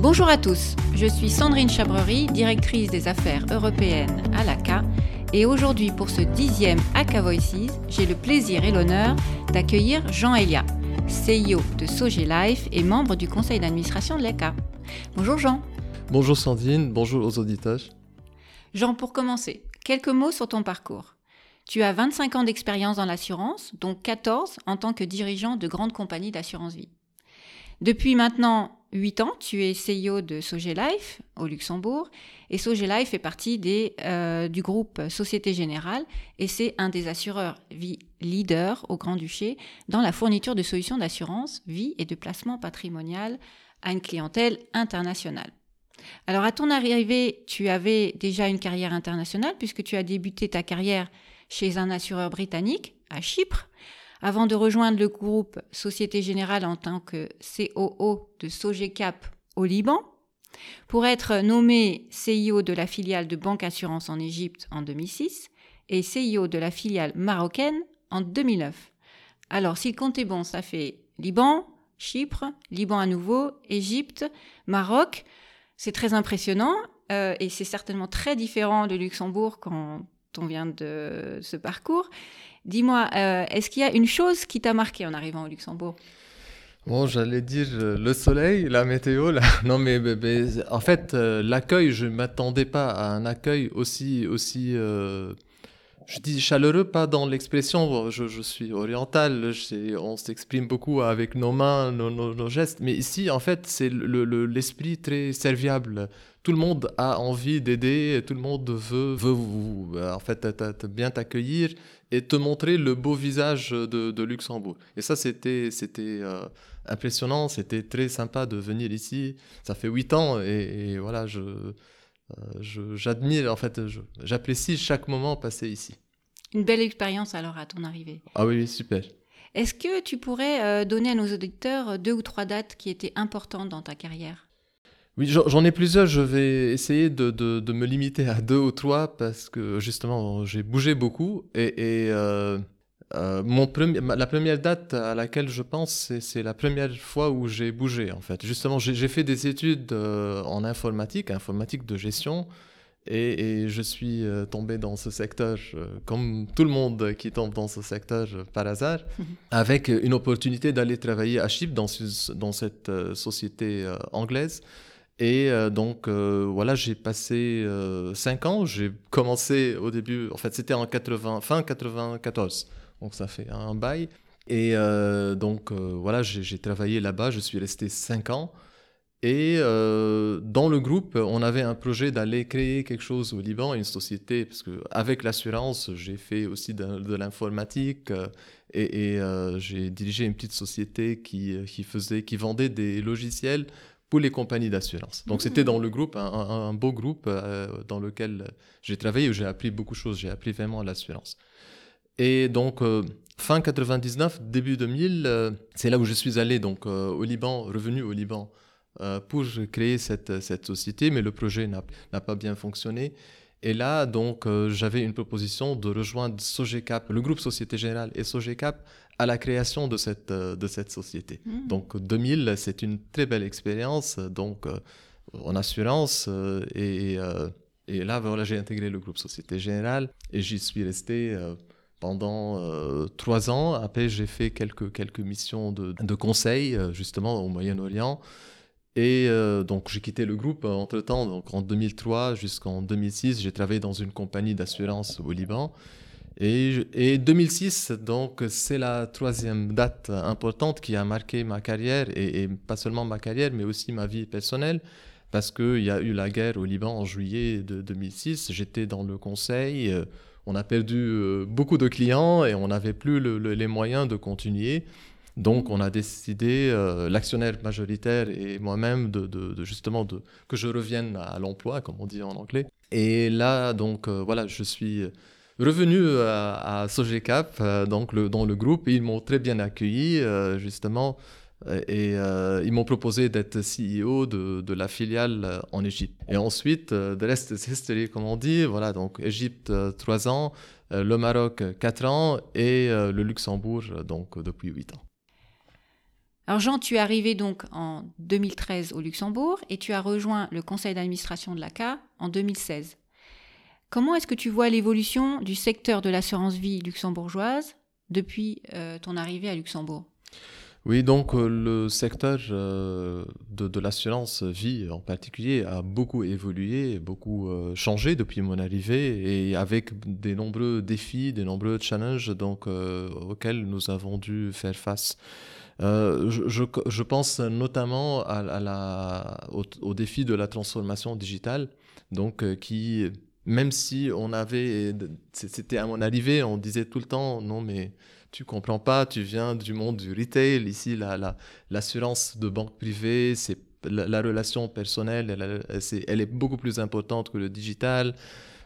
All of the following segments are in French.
Bonjour à tous, je suis Sandrine Chabrerie, directrice des affaires européennes à l'ACA, et aujourd'hui pour ce dixième ACA Voices, j'ai le plaisir et l'honneur d'accueillir Jean Elia, CEO de Sogé Life et membre du conseil d'administration de l'ACA. Bonjour Jean. Bonjour Sandrine, bonjour aux auditeurs. Jean, pour commencer, quelques mots sur ton parcours. Tu as 25 ans d'expérience dans l'assurance, dont 14 en tant que dirigeant de grandes compagnies d'assurance vie. Depuis maintenant 8 ans, tu es CEO de Sogé Life au Luxembourg et Sogé Life fait partie des, euh, du groupe Société Générale et c'est un des assureurs vie leaders au Grand-Duché dans la fourniture de solutions d'assurance vie et de placement patrimonial à une clientèle internationale. Alors à ton arrivée, tu avais déjà une carrière internationale puisque tu as débuté ta carrière chez un assureur britannique à Chypre avant de rejoindre le groupe Société Générale en tant que COO de Sogecap au Liban, pour être nommé CIO de la filiale de Banque Assurance en Égypte en 2006 et CIO de la filiale marocaine en 2009. Alors, si le compte est bon, ça fait Liban, Chypre, Liban à nouveau, Égypte, Maroc. C'est très impressionnant euh, et c'est certainement très différent de Luxembourg quand on vient de ce parcours. Dis-moi, euh, est-ce qu'il y a une chose qui t'a marqué en arrivant au Luxembourg? Bon, j'allais dire euh, le soleil, la météo. Là. Non, mais, en fait, euh, l'accueil, je ne m'attendais pas à un accueil aussi, aussi je dis chaleureux, pas dans l'expression, je, suis oriental, on s'exprime beaucoup avec nos mains, nos, gestes, mais ici, en fait, c'est l'esprit le, très serviable. Tout le monde a envie d'aider, tout le monde veut, veut vous, en fait, bien t'accueillir et te montrer le beau visage de, de Luxembourg. Et ça, c'était c'était euh, impressionnant, c'était très sympa de venir ici. Ça fait huit ans et, et voilà, je euh, j'admire, en fait, j'apprécie chaque moment passé ici. Une belle expérience alors à ton arrivée. Ah oui, super. Est-ce que tu pourrais euh, donner à nos auditeurs deux ou trois dates qui étaient importantes dans ta carrière? Oui, j'en ai plusieurs. Je vais essayer de, de, me limiter à deux ou trois parce que justement, j'ai bougé beaucoup. Et, et euh, euh, mon la première date à laquelle je pense, c'est la première fois où j'ai bougé, en fait. Justement, j'ai fait des études euh, en informatique, informatique de gestion, et, et je suis tombé dans ce secteur, comme tout le monde qui tombe dans ce secteur par hasard, mhm. avec une opportunité d'aller travailler à Chypre dans, dans cette société anglaise. Et donc, voilà, j'ai passé cinq ans. J'ai commencé au début, en fait, c'était en 80, fin 94 donc ça fait un bail. Et euh, donc euh, voilà, j'ai travaillé là-bas, je suis resté cinq ans. Et euh, dans le groupe, on avait un projet d'aller créer quelque chose au Liban, une société, parce que avec l'assurance, j'ai fait aussi de, l'informatique et, j'ai dirigé une petite société qui, qui, faisait, qui vendait des logiciels pour les compagnies d'assurance. Donc c'était dans le groupe, un, un beau groupe dans lequel j'ai travaillé, où j'ai appris beaucoup de choses, j'ai appris vraiment l'assurance. Et donc, euh, fin 99, début 2000, euh, c'est là où je suis allé donc, euh, au Liban, revenu au Liban, pour créer cette, cette société, mais le projet n'a pas bien fonctionné. Et là, donc, j'avais une proposition de rejoindre Sogecap, le groupe Société Générale et Sogecap, à la création de cette, de cette société. Mmh. Donc, 2000, c'est une très belle expérience, donc, en assurance. et, et là, voilà, j'ai intégré le groupe Société Générale et j'y suis resté pendant euh, trois ans. Après, j'ai fait quelques, quelques missions de, de conseil, euh, justement, au Moyen-Orient. Et euh, donc, j'ai quitté le groupe entre-temps. Donc, en 2003 jusqu'en 2006, j'ai travaillé dans une compagnie d'assurance au Liban. Et, et 2006, donc, c'est la troisième date importante qui a marqué ma carrière, et, pas seulement ma carrière, mais aussi ma vie personnelle parce qu'il y a eu la guerre au Liban en juillet de 2006. J'étais dans le conseil on a perdu euh, beaucoup de clients et on n'avait plus les moyens de continuer. Donc, on a décidé, l'actionnaire majoritaire et moi-même, que je revienne à l'emploi, comme on dit en anglais. Et là, donc, voilà, je suis revenu à, à Sogecap, donc le, dans le groupe, et ils m'ont très bien accueilli, justement euh, et euh, ils m'ont proposé d'être CEO de, de, la filiale euh, en Égypte. Et ensuite, the rest is history, comme on dit. Voilà, donc Égypte, 3 ans, le Maroc, 4 ans, et le Luxembourg, donc depuis 8 ans. Alors Jean, tu es arrivé donc en 2013 au Luxembourg et tu as rejoint le conseil d'administration de l'ACA en 2016. Comment est-ce que tu vois l'évolution du secteur de l'assurance vie luxembourgeoise depuis ton arrivée à Luxembourg? Oui, donc euh, le secteur euh, de, l'assurance vie en particulier a beaucoup évolué, beaucoup euh, changé depuis mon arrivée et avec des nombreux défis, des nombreux challenges donc, auxquels nous avons dû faire face. Je, pense notamment au, défi de la transformation digitale, donc qui, même si on avait, c'était à mon arrivée, on disait tout le temps, non mais tu comprends pas, tu viens du monde du retail. Ici, l'assurance la, de banque privée, c'est la, relation personnelle, elle, elle, est beaucoup plus importante que le digital.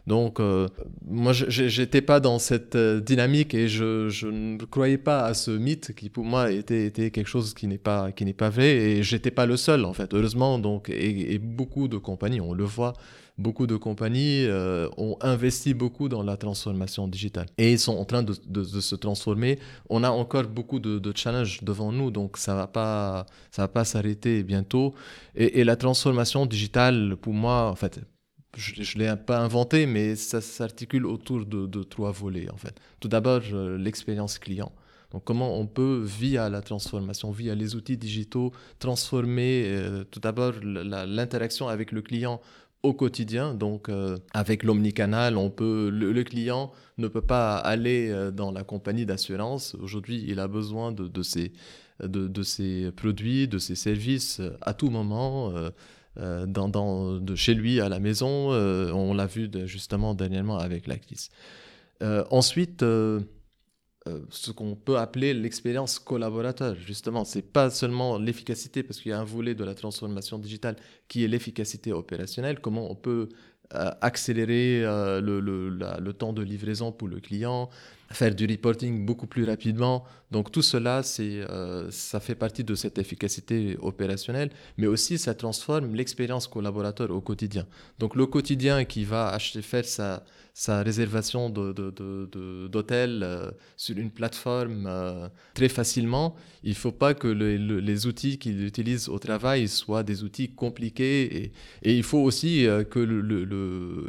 Donc, euh, moi, je n'étais pas dans cette euh, dynamique et je, ne croyais pas à ce mythe qui, pour moi, était, quelque chose qui n'est pas, qui n'est pas vrai. Et j'étais pas le seul, en fait, heureusement. Donc, et, et, beaucoup de compagnies, on le voit, beaucoup de compagnies euh, ont investi beaucoup dans la transformation digitale et ils sont en train de, se transformer. On a encore beaucoup de, challenges devant nous, donc ça va pas, ça va pas s'arrêter bientôt. Et, la transformation digitale, pour moi, en fait, je ne l'ai pas inventé, mais ça s'articule autour de, trois volets, en fait. Tout d'abord, l'expérience client. Donc comment on peut, via la transformation, via les outils digitaux, transformer euh, tout d'abord l'interaction avec le client au quotidien. Donc, euh, avec l'omnicanal, on peut, le, client ne peut pas aller euh, dans la compagnie d'assurance. Aujourd'hui, il a besoin de, de, ses, produits, de ses services à tout moment. Dans, dans, de chez lui à la maison, on l'a vu justement dernièrement avec ensuite, euh, ce qu'on peut appeler l'expérience collaborateur. Justement, c'est pas seulement l'efficacité, parce qu'il y a un volet de la transformation digitale qui est l'efficacité opérationnelle. Comment on peut euh, accélérer euh, le, le, le, temps de livraison pour le client, faire du reporting beaucoup plus rapidement. Donc tout cela, c'est, ça fait partie de cette efficacité opérationnelle, mais aussi ça transforme l'expérience collaborateur au quotidien. Donc le quotidien qui va acheter, faire sa réservation d'hôtel euh, sur une plateforme euh, très facilement. Il ne faut pas que les outils qu'il utilise au travail soient des outils compliqués. Et, il faut aussi euh, que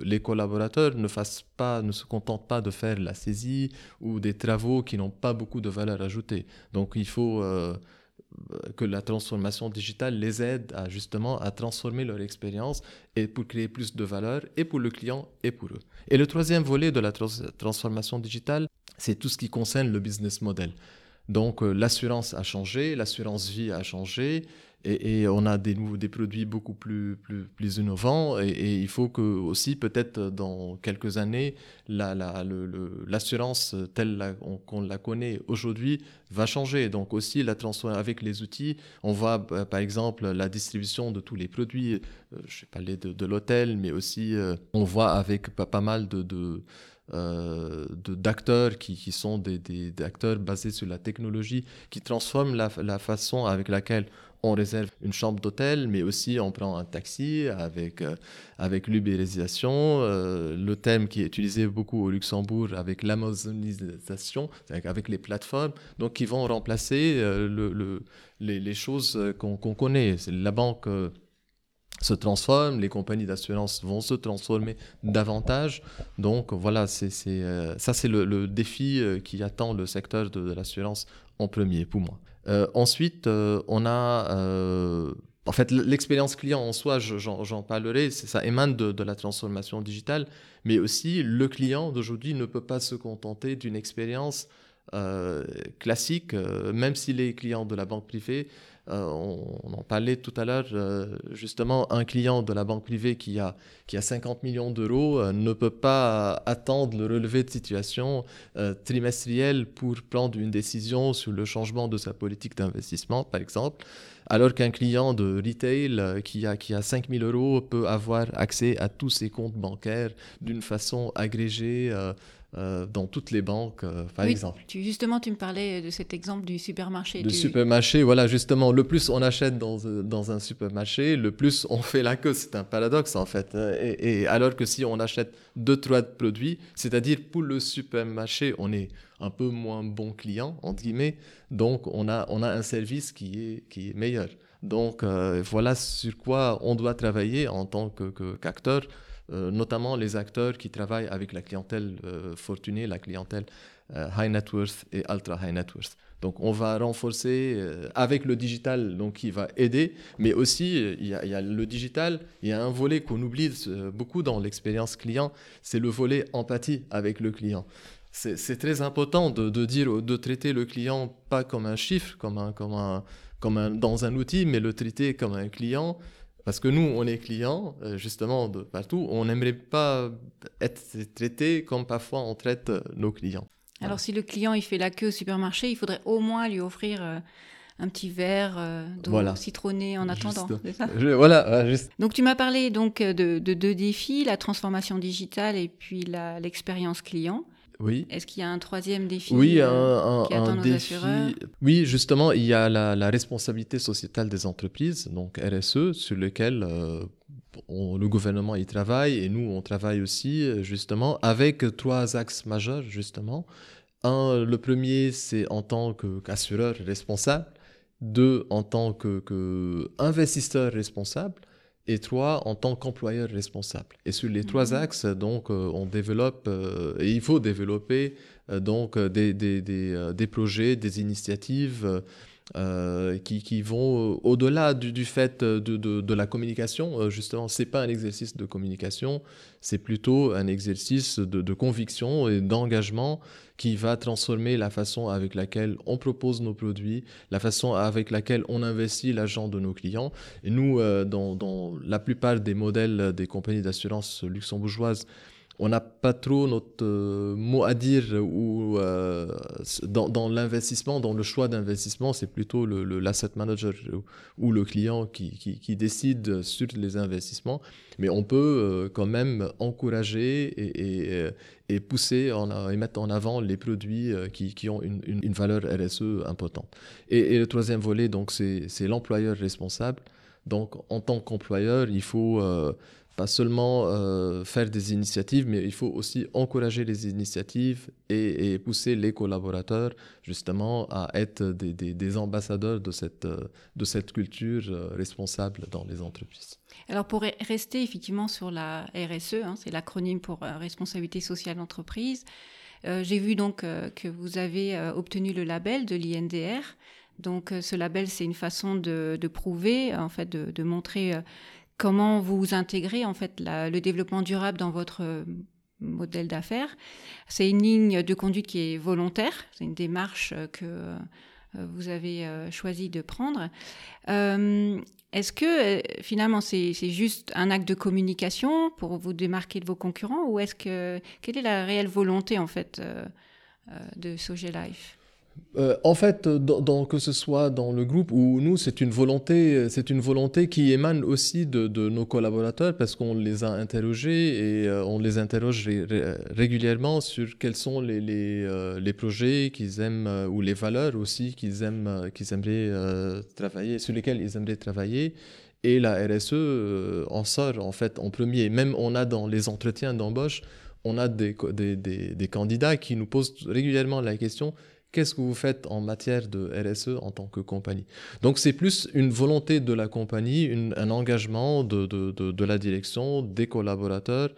les collaborateurs ne, fassent pas, ne se contentent pas de faire la saisie ou des travaux qui n'ont pas beaucoup de valeur ajoutée. Donc il faut que la transformation digitale les aide à justement à transformer leur expérience et pour créer plus de valeur et pour le client et pour eux. Et le troisième volet de la transformation digitale, c'est tout ce qui concerne le business model. Donc euh, l'assurance a changé, l'assurance vie a changé, et, on a des, des produits beaucoup plus, plus, plus innovants. Et, il faut que aussi, peut-être dans quelques années, l'assurance la, telle qu'on la connaît aujourd'hui va changer. Donc aussi, la avec les outils, on voit euh, par exemple la distribution de tous les produits. Euh, je parler de, de l'hôtel, mais aussi on voit avec pas, mal de, de euh, d'acteurs qui, qui, sont des, des, acteurs basés sur la technologie, qui transforment la, la, façon avec laquelle on réserve une chambre d'hôtel, mais aussi on prend un taxi avec, euh, avec l'ubérisation, euh, le thème qui est utilisé beaucoup au Luxembourg avec l'amazonisation, avec les plateformes, donc qui vont remplacer le, le, les, les, choses qu'on connaît. C'est la banque se transforme, les compagnies d'assurance vont se transformer davantage. Donc voilà, c'est, euh, ça c'est le, défi euh, qui attend le secteur de, l'assurance en premier pour moi. Euh, ensuite, on a... en fait, l'expérience client en soi, j'en, parlerai, ça émane de, de, la transformation digitale, mais aussi le client d'aujourd'hui ne peut pas se contenter d'une expérience classique, même si les clients de la banque privée on, en parlait tout à l'heure, justement, un client de la banque privée qui a, qui a 50 millions d'euros ne peut pas attendre le relevé de situation trimestriel pour prendre une décision sur le changement de sa politique d'investissement, par exemple alors qu'un client de retail qui a, qui a 5 000 euros peut avoir accès à tous ses comptes bancaires d'une façon agrégée euh, dans toutes les banques, euh, par exemple. Tu, justement, tu me parlais de cet exemple du supermarché. Du supermarché, voilà, justement, le plus on achète dans, euh, dans, un supermarché, le plus on fait la queue. C'est un paradoxe, en fait. Et, alors que si on achète deux, trois produits, c'est-à-dire pour le supermarché, on est un peu moins bon client, entre guillemets, donc on a, on a un service qui est, qui est meilleur. Donc voilà sur quoi on doit travailler en tant qu'acteur. Que, euh, notamment les acteurs qui travaillent avec la clientèle euh, fortunée, la clientèle euh, high net worth et ultra high net worth. Donc on va renforcer avec le digital, donc qui va aider, mais aussi il y, a, le digital, il y a un volet qu'on oublie beaucoup dans l'expérience client, c'est le volet empathie avec le client. C'est très important de, de, dire, de traiter le client pas comme un chiffre, comme un, comme un, comme un, dans un outil, mais le traiter comme un client parce que nous, on est clients, euh, justement, de partout. On n'aimerait pas être traité comme parfois on traite euh, nos clients. Alors, si le client il fait la queue au supermarché, il faudrait au moins lui offrir euh, un petit verre d'eau citronnée en attendant. Ça? Voilà, juste. Donc, tu m'as parlé donc de, deux défis la transformation digitale et puis l'expérience client. Oui. Est-ce qu'il y a un troisième défi Oui, un, qui un défi. Oui, justement, il y a la, responsabilité sociétale des entreprises, donc RSE, sur lequel euh, le gouvernement y travaille et nous, on travaille aussi, justement, avec trois axes majeurs, justement. Un, le premier, c'est en tant qu'assureur responsable. Deux, en tant qu'investisseur que responsable et trois, en tant qu'employeur responsable. Et sur les trois mhm. axes, donc, euh, on développe, euh, et il faut développer euh, donc des, des, des, des, projets, des initiatives qui, qui, vont au-delà du, fait de, de, de, la communication. justement, c'est pas un exercice de communication, c'est plutôt un exercice de, conviction et d'engagement qui va transformer la façon avec laquelle on propose nos produits, la façon avec laquelle on investit l'argent de nos clients. Et nous, euh, dans, la plupart des modèles des compagnies d'assurance luxembourgeoises, on n'a pas trop notre euh, mot à dire ou euh, dans, l'investissement, dans le choix d'investissement, c'est plutôt l'asset le, manager ou, le client qui, qui, décide sur les investissements. Mais on peut euh, quand même encourager et, et, et pousser et mettre en avant les produits qui, qui ont une, une, valeur RSE importante. Et, le troisième volet, donc, c'est l'employeur responsable. Donc, en tant qu'employeur, il faut pas seulement euh, faire des initiatives, mais il faut aussi encourager les initiatives et, pousser les collaborateurs justement à être des, des, ambassadeurs de cette, euh, de cette culture euh, responsable dans les entreprises. Alors pour rester effectivement sur la RSE, hein, c'est l'acronyme pour responsabilité sociale d'entreprise, j'ai vu donc que vous avez obtenu le label de l'INDR. Donc ce label, c'est une façon de, prouver, en fait, de montrer comment vous intégrez en fait le développement durable dans votre euh, modèle d'affaires. C'est une ligne de conduite qui est volontaire, c'est une démarche euh, que euh, vous avez choisi de prendre. Est-ce que finalement c'est juste un acte de communication pour vous démarquer de vos concurrents ou est-ce que quelle est la réelle volonté en fait de Soge Life euh, en fait, que ce soit dans le groupe ou nous, c'est une volonté, c'est une volonté qui émane aussi de, nos collaborateurs parce qu'on les a interrogés et euh, on les interroge régulièrement sur quels sont les, euh, projets qu'ils aiment ou les valeurs aussi qu'ils aiment, qu'ils aimeraient travailler, sur lesquels ils aimeraient travailler. Et la RSE en sort en fait en premier. Même on a dans les entretiens d'embauche, on a des candidats qui nous posent régulièrement la question qu'est-ce que vous faites en matière de RSE en tant que compagnie? Donc c'est plus une volonté de la compagnie, un engagement de, de, de, la direction, des collaborateurs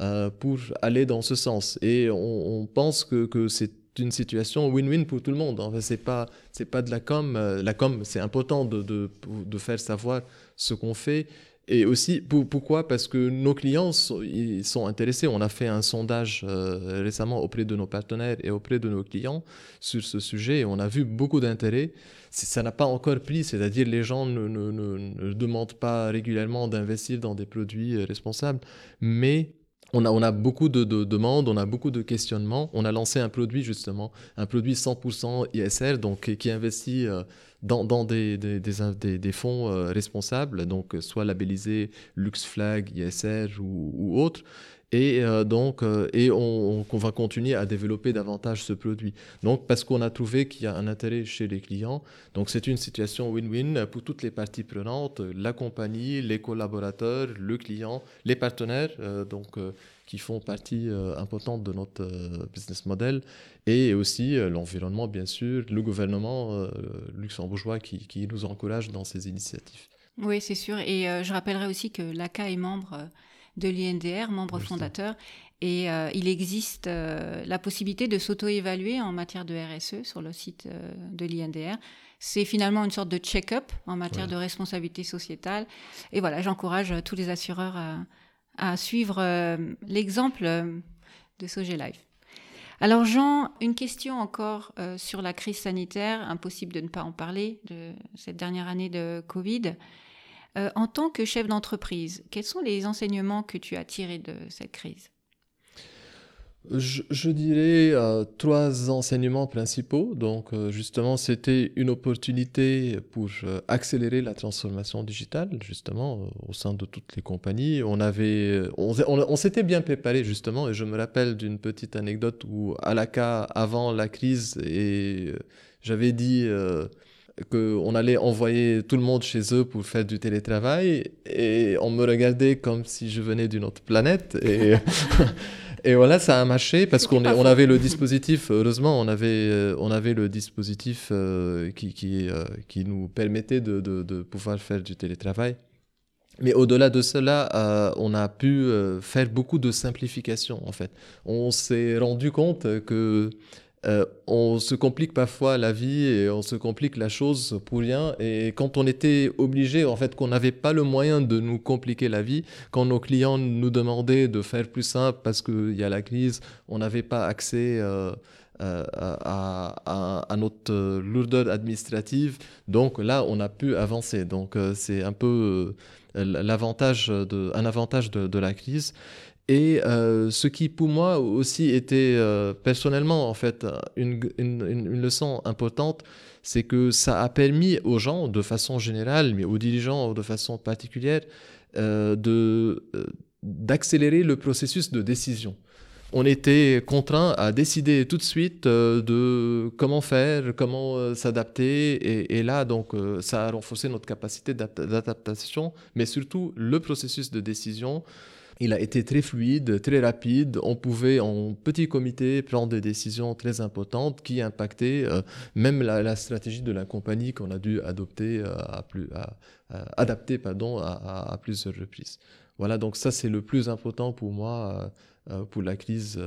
euh, pour aller dans ce sens. Et on, pense que, que c'est une situation win-win pour tout le monde. En fait, c'est pas c'est pas de la com. Euh, la com, c'est important de, de, de, faire savoir ce qu'on fait, Et aussi, pourquoi? Parce que nos clients sont, ils sont intéressés. On a fait un sondage euh, récemment auprès de nos partenaires et auprès de nos clients sur ce sujet et on a vu beaucoup d'intérêt. Ça n'a pas encore pris, c'est-à-dire les gens ne, ne, demandent pas régulièrement d'investir dans des produits euh, responsables, mais on a, on a beaucoup de, demandes, on a beaucoup de questionnements. On a lancé un produit justement, un produit 100% ISR, donc qui investit euh, dans, dans des, des, des, des, fonds euh, responsables, donc soit labellisés LuxFlag, ISR ou, ou autres. Et euh, donc, euh, et on, on, va continuer à développer davantage ce produit. Donc, parce qu'on a trouvé qu'il y a un intérêt chez les clients. Donc, c'est une situation win-win pour toutes les parties prenantes, la compagnie, les collaborateurs, le client, les partenaires, euh, donc qui font partie importante de notre business model, et aussi l'environnement, bien sûr, le gouvernement luxembourgeois qui, nous encourage dans ces initiatives. Oui, c'est sûr. Et je rappellerai aussi que l'ACA est membre de l'INDR, membre fondateur. Et euh, il existe euh, la possibilité de s'auto-évaluer en matière de RSE sur le site euh, de l'INDR. C'est finalement une sorte de check-up en matière de responsabilité sociétale. Et voilà, j'encourage tous les assureurs à, suivre l'exemple de Sogé Life. Alors Jean, une question encore sur la crise sanitaire. Impossible de ne pas en parler de cette dernière année de Covid. Euh, en tant que chef d'entreprise, quels sont les enseignements que tu as tirés de cette crise? Je, dirais euh, trois enseignements principaux. Donc, euh, justement, c'était une opportunité pour accélérer la transformation digitale, justement, au sein de toutes les compagnies. On avait, on, s'était bien préparé, justement, et je me rappelle d'une petite anecdote où, à la cas, avant la crise, et j'avais dit qu'on allait envoyer tout le monde chez eux pour faire du télétravail et on me regardait comme si je venais d'une autre planète et, et voilà ça a marché parce qu'on on avait le dispositif heureusement on avait euh, on avait le dispositif euh, qui qui, euh, qui nous permettait de, de, de, pouvoir faire du télétravail mais au-delà de cela, on a pu faire beaucoup de simplification en fait. On s'est rendu compte que euh, on se complique parfois la vie et on se complique la chose pour rien. Et quand on était obligé, en fait, qu'on n'avait pas le moyen de nous compliquer la vie, quand nos clients nous demandaient de faire plus simple parce qu'il y a la crise, on n'avait pas accès euh, euh, à, notre lourdeur administrative. Donc là, on a pu avancer. Donc c'est un peu l'avantage un avantage de la crise. Et euh, ce qui pour moi aussi était euh, personnellement en fait une, une, une, leçon importante, c'est que ça a permis aux gens de façon générale, mais aux dirigeants de façon particulière, euh, de d'accélérer le processus de décision. On était contraint à décider tout de suite de comment faire, comment s'adapter, et, et, là donc ça a renforcé notre capacité d'adaptation, mais surtout le processus de décision il a été très fluide, très rapide. On pouvait en petit comité prendre des décisions très importantes qui impactaient euh, même la, stratégie de la compagnie qu'on a dû adopter euh, à plus, adapter pardon, à, plusieurs reprises. Voilà, donc ça c'est le plus important pour moi euh, pour la crise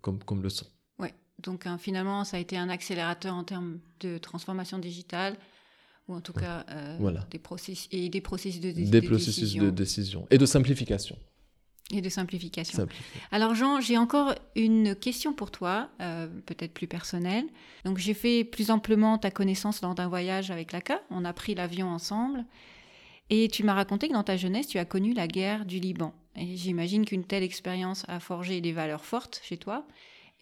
comme, comme leçon. Oui, donc hein, finalement ça a été un accélérateur en termes de transformation digitale ou en tout cas des, processus, et des processus de, des processus de décision et de simplification. Et de simplification. Alors Jean, j'ai encore une question pour toi, euh, peut-être plus personnelle. Donc j'ai fait plus amplement ta connaissance lors d'un voyage avec l'ACA. On a pris l'avion ensemble. Et tu m'as raconté que dans ta jeunesse, tu as connu la guerre du Liban. Et j'imagine qu'une telle expérience a forgé des valeurs fortes chez toi.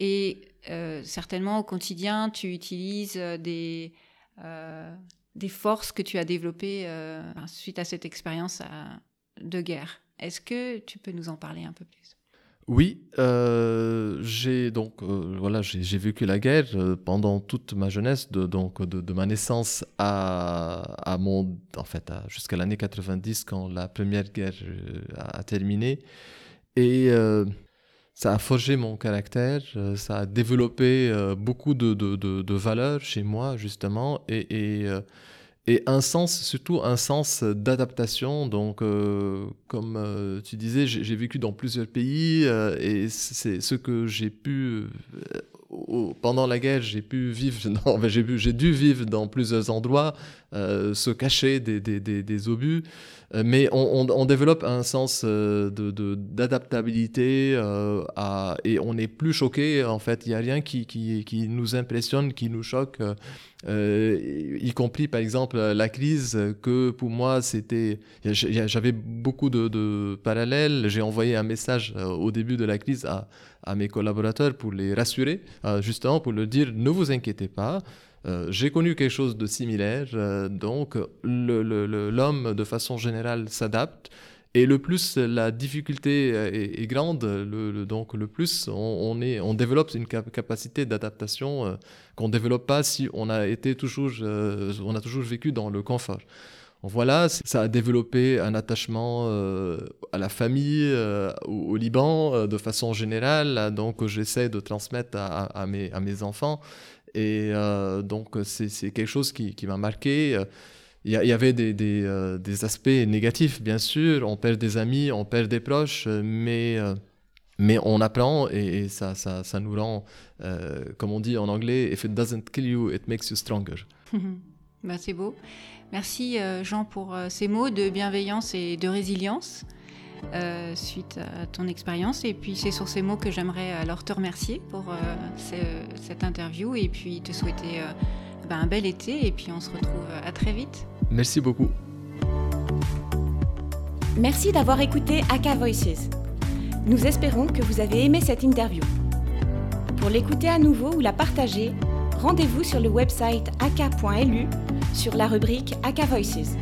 Et euh, certainement au quotidien, tu utilises des, euh, des forces que tu as développées suite à cette expérience de guerre. Est-ce que tu peux nous en parler un peu plus? Oui, euh, j'ai donc euh, voilà j'ai vécu la guerre euh, pendant toute ma jeunesse, de, donc de, ma naissance à, mon en fait jusqu'à l'année 90 quand la première guerre a, terminé. Et ça a forgé mon caractère, ça a développé beaucoup de, valeurs chez moi justement. Et et un sens, surtout un sens d'adaptation. Donc, euh, comme euh, tu disais, j'ai vécu dans plusieurs pays euh, et c'est ce que j'ai pu, pendant la guerre, j'ai pu vivre, j'ai dû vivre dans plusieurs endroits, se cacher des, obus. Mais on, développe un sens d'adaptabilité et on n'est plus choqué. En fait, il n'y a rien qui, nous impressionne, qui nous choque. Y compris par exemple la crise que pour moi c'était j'avais beaucoup de, parallèles j'ai envoyé un message au début de la crise à, mes collaborateurs pour les rassurer, euh, justement pour leur dire ne vous inquiétez pas. Euh, j'ai connu quelque chose de similaire, euh, donc l'homme de façon générale s'adapte. Et le plus la difficulté est, grande, le, donc le plus on, développe une capacité d'adaptation qu'on ne développe pas si on a été toujours, on a toujours vécu dans le confort voilà, ça a développé un attachement euh, à la famille, euh, au, Liban, euh, de façon générale, donc j'essaie de transmettre à, mes, enfants. Et donc c'est quelque chose qui, m'a marqué. Il y, avait des, aspects négatifs, bien sûr. On perd des amis, on perd des proches, mais, on apprend et, ça, nous rend, comme on dit en anglais, if it doesn't kill you, it makes you stronger. Bah, c'est beau. Merci euh, Jean pour euh, ces mots de bienveillance et de résilience euh, suite à ton expérience. Et puis c'est sur ces mots que j'aimerais alors te remercier pour cette interview et puis te souhaiter ben, un bel été et puis on se retrouve à très vite. Merci beaucoup. Merci d'avoir écouté Aka Voices. Nous espérons que vous avez aimé cette interview. Pour l'écouter à nouveau ou la partager, rendez-vous sur le website aka.lu sur la rubrique Aka Voices.